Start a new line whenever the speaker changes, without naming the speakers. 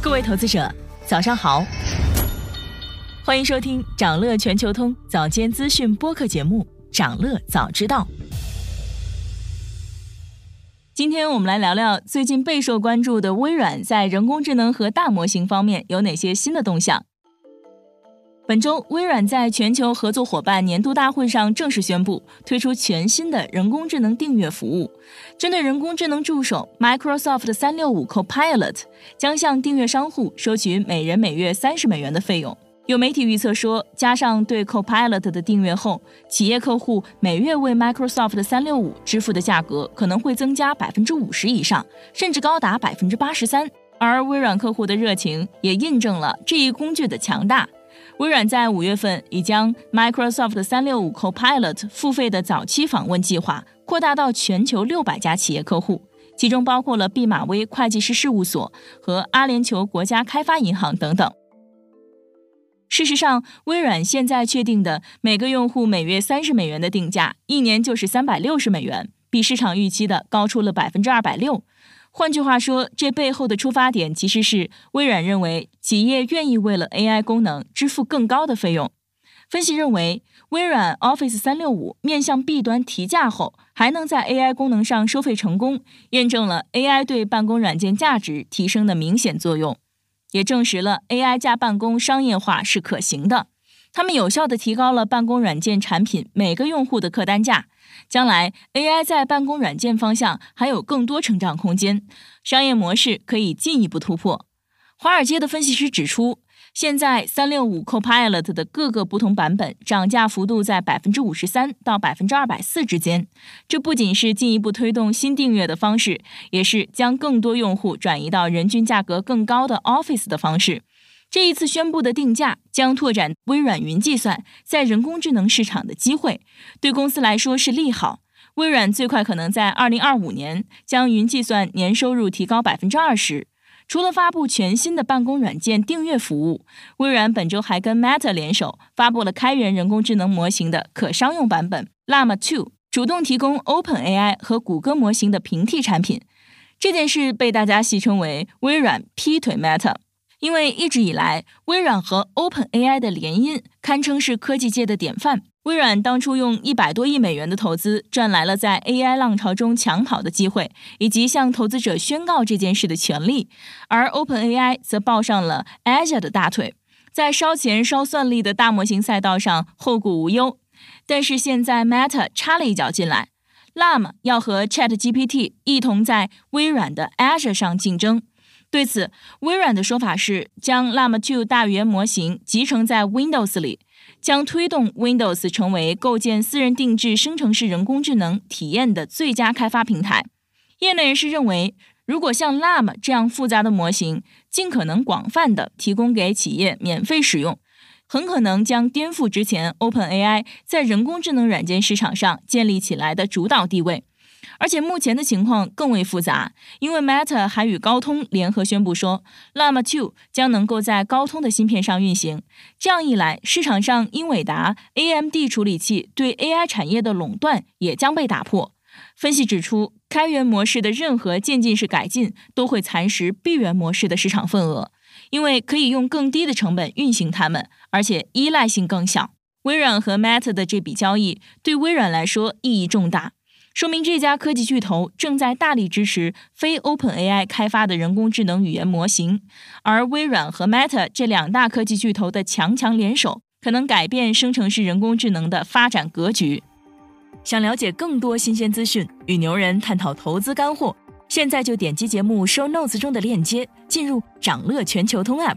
各位投资者，早上好，欢迎收听长乐全球通早间资讯播客节目《长乐早知道》。今天我们来聊聊最近备受关注的微软在人工智能和大模型方面有哪些新的动向。本周，微软在全球合作伙伴年度大会上正式宣布推出全新的人工智能订阅服务。针对人工智能助手 Microsoft 三六五 Copilot，将向订阅商户收取每人每月三十美元的费用。有媒体预测说，加上对 Copilot 的订阅后，企业客户每月为 Microsoft 三六五支付的价格可能会增加百分之五十以上，甚至高达百分之八十三。而微软客户的热情也印证了这一工具的强大。微软在五月份已将 Microsoft 三六五 Copilot 付费的早期访问计划扩大到全球六百家企业客户，其中包括了毕马威会计师事务所和阿联酋国家开发银行等等。事实上，微软现在确定的每个用户每月三十美元的定价，一年就是三百六十美元，比市场预期的高出了百分之二百六。换句话说，这背后的出发点其实是微软认为企业愿意为了 AI 功能支付更高的费用。分析认为，微软 Office 三六五面向 B 端提价后，还能在 AI 功能上收费成功，验证了 AI 对办公软件价值提升的明显作用，也证实了 AI 加办公商业化是可行的。他们有效地提高了办公软件产品每个用户的客单价。将来 AI 在办公软件方向还有更多成长空间，商业模式可以进一步突破。华尔街的分析师指出，现在三六五 Copilot 的各个不同版本涨价幅度在百分之五十三到百分之二百四之间。这不仅是进一步推动新订阅的方式，也是将更多用户转移到人均价格更高的 Office 的方式。这一次宣布的定价将拓展微软云计算在人工智能市场的机会，对公司来说是利好。微软最快可能在二零二五年将云计算年收入提高百分之二十。除了发布全新的办公软件订阅服务，微软本周还跟 Meta 联手发布了开源人工智能模型的可商用版本 Llama 2，主动提供 OpenAI 和谷歌模型的平替产品。这件事被大家戏称为微软劈腿 Meta。因为一直以来，微软和 OpenAI 的联姻堪称是科技界的典范。微软当初用一百多亿美元的投资，赚来了在 AI 浪潮中抢跑的机会，以及向投资者宣告这件事的权利；而 OpenAI 则抱上了 Azure 的大腿，在烧钱烧算力的大模型赛道上后顾无忧。但是现在 Meta 插了一脚进来，Llama 要和 ChatGPT 一同在微软的 Azure 上竞争。对此，微软的说法是将 Llama 2大语言模型集成在 Windows 里，将推动 Windows 成为构建私人定制生成式人工智能体验的最佳开发平台。业内人士认为，如果像 Llama 这样复杂的模型尽可能广泛的提供给企业免费使用，很可能将颠覆之前 OpenAI 在人工智能软件市场上建立起来的主导地位。而且目前的情况更为复杂，因为 Meta 还与高通联合宣布说，Llama 2将能够在高通的芯片上运行。这样一来，市场上英伟达、AMD 处理器对 AI 产业的垄断也将被打破。分析指出，开源模式的任何渐进式改进都会蚕食闭源模式的市场份额，因为可以用更低的成本运行它们，而且依赖性更小。微软和 Meta 的这笔交易对微软来说意义重大。说明这家科技巨头正在大力支持非 OpenAI 开发的人工智能语言模型，而微软和 Meta 这两大科技巨头的强强联手，可能改变生成式人工智能的发展格局。想了解更多新鲜资讯，与牛人探讨投资干货，现在就点击节目 Show Notes 中的链接，进入掌乐全球通 App。